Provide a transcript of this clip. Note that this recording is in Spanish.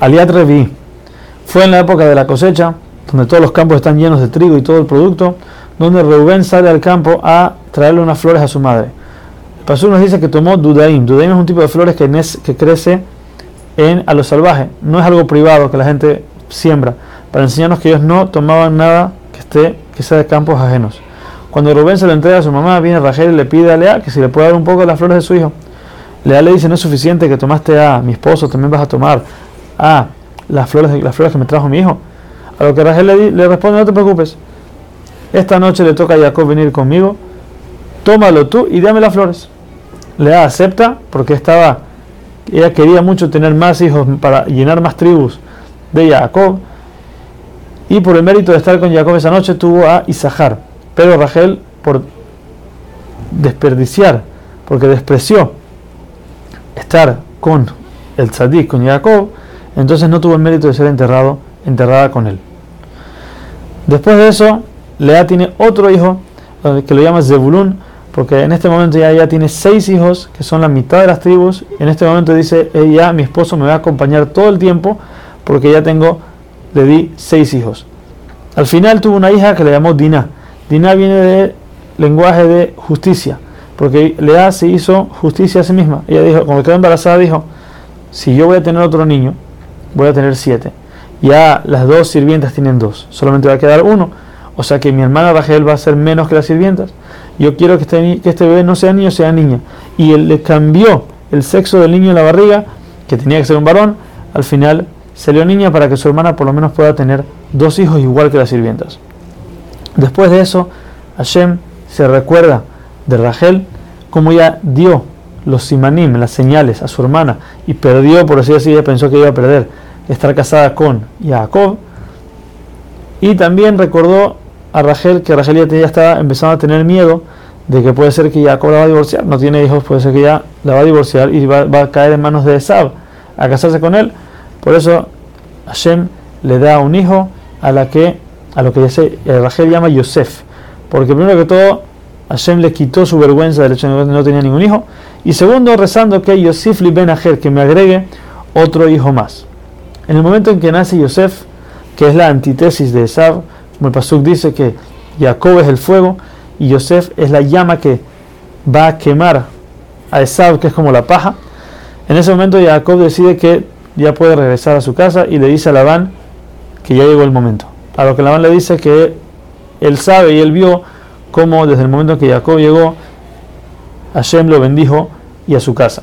Aliat Revi. Fue en la época de la cosecha, donde todos los campos están llenos de trigo y todo el producto, donde Reubén sale al campo a traerle unas flores a su madre. El pastor nos dice que tomó Dudaim. Dudaim es un tipo de flores que, crece en, a lo salvaje. No es algo privado que la gente siembra. Para enseñarnos que ellos no tomaban nada que esté que sea de campos ajenos. Cuando Rubén se lo entrega a su mamá, viene Rachel y le pide a Lea que si le puede dar un poco de las flores de su hijo. Lea le dice, no es suficiente que tomaste a mi esposo, también vas a tomar a las flores, las flores que me trajo mi hijo. A lo que Rachel le, le responde, no te preocupes. Esta noche le toca a Jacob venir conmigo. Tómalo tú y dame las flores. Lea acepta porque estaba, ella quería mucho tener más hijos para llenar más tribus de Jacob. Y por el mérito de estar con Jacob esa noche tuvo a Isahar pero Rachel, por desperdiciar, porque despreció estar con el tzadik, con Jacob, entonces no tuvo el mérito de ser enterrado, enterrada con él. Después de eso, Lea tiene otro hijo eh, que lo llama Zebulun, porque en este momento ya, tiene seis hijos, que son la mitad de las tribus. En este momento dice, ella, mi esposo me va a acompañar todo el tiempo, porque ya tengo, le di seis hijos. Al final tuvo una hija que le llamó Dina Dinah viene de lenguaje de justicia, porque Lea se hizo justicia a sí misma. Ella dijo, cuando quedó embarazada, dijo, si yo voy a tener otro niño, voy a tener siete. Ya las dos sirvientas tienen dos, solamente va a quedar uno. O sea que mi hermana Rachel va a ser menos que las sirvientas. Yo quiero que este, que este bebé no sea niño, sea niña. Y él le cambió el sexo del niño en la barriga, que tenía que ser un varón, al final salió niña para que su hermana por lo menos pueda tener dos hijos igual que las sirvientas. Después de eso, Hashem se recuerda de Rachel como ella dio los simanim, las señales a su hermana y perdió, por así decirlo, ella pensó que iba a perder estar casada con Jacob. Y también recordó a Rachel que Rachel ya estaba empezando a tener miedo de que puede ser que Jacob la va a divorciar, no tiene hijos, puede ser que ya la va a divorciar y va, a caer en manos de Esab a casarse con él. Por eso Hashem le da un hijo a la que a lo que eh, Rachel llama Yosef. Porque primero que todo, Hashem le quitó su vergüenza del hecho de que no tenía ningún hijo. Y segundo, rezando que Yosef li ben que me agregue otro hijo más. En el momento en que nace Yosef, que es la antítesis de Esav, como el Pasuk dice que Jacob es el fuego y Yosef es la llama que va a quemar a Esav, que es como la paja. En ese momento Jacob decide que ya puede regresar a su casa y le dice a Labán que ya llegó el momento. A lo que Labán le dice que él sabe y él vio cómo desde el momento que Jacob llegó, Hashem lo bendijo y a su casa.